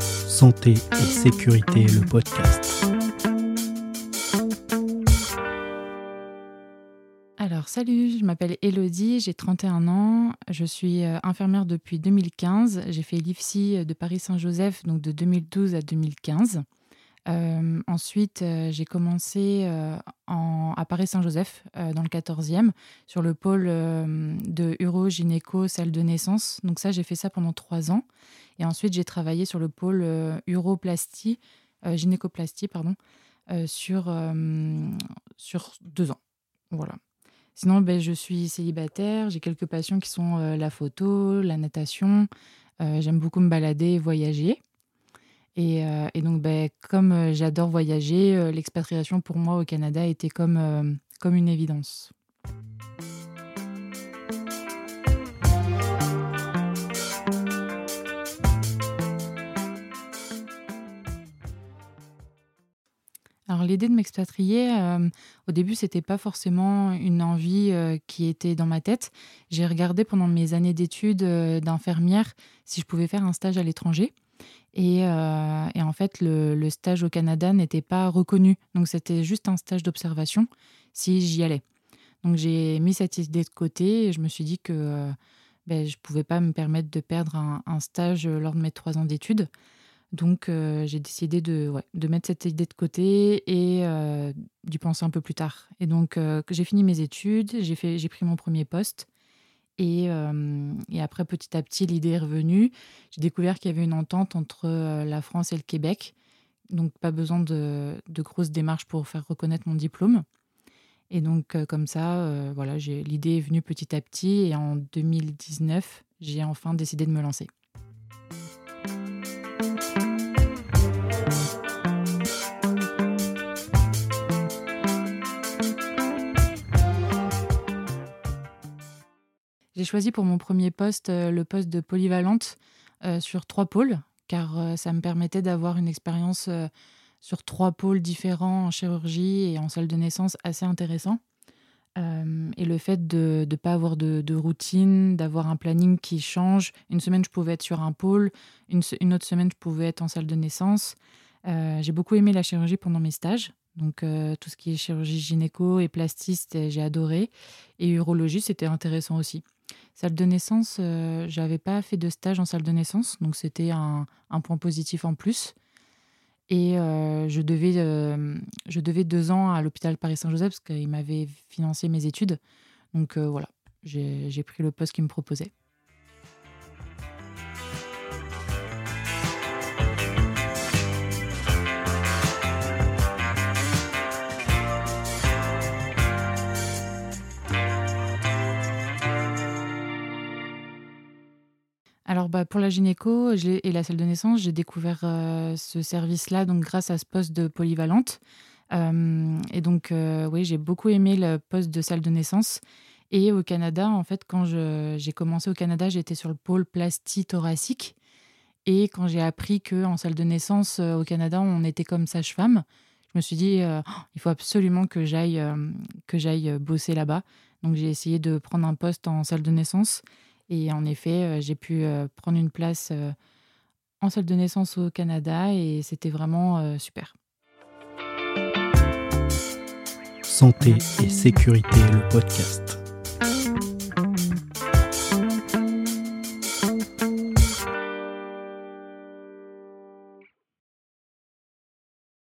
Santé et sécurité, le podcast. Alors salut, je m'appelle Elodie, j'ai 31 ans, je suis euh, infirmière depuis 2015, j'ai fait l'IFSI de Paris-Saint-Joseph donc de 2012 à 2015. Euh, ensuite, euh, j'ai commencé à Paris-Saint-Joseph, dans le 14e, sur le pôle de uro-gynéco, salle de naissance. Donc ça, j'ai fait ça pendant trois ans. Et ensuite, j'ai travaillé sur le pôle uroplastie, gynécoplastie, pardon, sur, sur deux ans. Voilà. Sinon, ben, je suis célibataire, j'ai quelques passions qui sont la photo, la natation. J'aime beaucoup me balader et voyager. Et, donc, ben, comme j'adore voyager, l'expatriation pour moi au Canada était comme, comme une évidence. Alors l'idée de m'expatrier, au début, c'était pas forcément une envie qui était dans ma tête. J'ai regardé pendant mes années d'études d'infirmière si je pouvais faire un stage à l'étranger. Et, en fait, le, stage au Canada n'était pas reconnu. Donc, c'était juste un stage d'observation si j'y allais. Donc, j'ai mis cette idée de côté et je me suis dit que ben, je ne pouvais pas me permettre de perdre un, stage lors de mes trois ans d'études. Donc, j'ai décidé de, de, mettre cette idée de côté et d'y penser un peu plus tard. Et donc, j'ai fini mes études, j'ai pris mon premier poste. Et, et, après, petit à petit, l'idée est revenue. J'ai découvert qu'il y avait une entente entre la France et le Québec. Donc, pas besoin de, grosses démarches pour faire reconnaître mon diplôme. Et donc, comme ça, voilà, l'idée est venue petit à petit. Et en 2019, j'ai enfin décidé de me lancer. J'ai choisi pour mon premier poste euh, le poste de polyvalente euh, sur trois pôles, car euh, ça me permettait d'avoir une expérience sur trois pôles différents en chirurgie et en salle de naissance assez intéressant. et le fait de ne pas avoir de, routine, d'avoir un planning qui change. Une semaine, je pouvais être sur un pôle, une, une autre semaine, je pouvais être en salle de naissance. j'ai beaucoup aimé la chirurgie pendant mes stages. Donc tout ce qui est chirurgie gynéco et plastiste, j'ai adoré. Et urologie, c'était intéressant aussi. Salle de naissance, euh, j'avais pas fait de stage en salle de naissance, donc c'était un, point positif en plus. Et euh, je, devais, euh, je devais deux ans à l'hôpital Paris-Saint-Joseph parce qu'il m'avait financé mes études. Donc voilà, j'ai pris le poste qu'il me proposait. Alors bah, pour la gynéco et la salle de naissance, j'ai découvert euh, ce service-là donc grâce à ce poste de polyvalente. Euh, et donc euh, oui, j'ai beaucoup aimé le poste de salle de naissance. Et au Canada, en fait, quand j'ai commencé au Canada, j'étais sur le pôle plastie thoracique. Et quand j'ai appris qu'en salle de naissance au Canada, on était comme sage-femme, je me suis dit, il faut absolument que j'aille que j'aille bosser là-bas. Donc j'ai essayé de prendre un poste en salle de naissance. Et en effet, euh, j'ai pu euh, prendre une place euh, en salle de naissance au Canada et c'était vraiment super. Santé et sécurité, le podcast.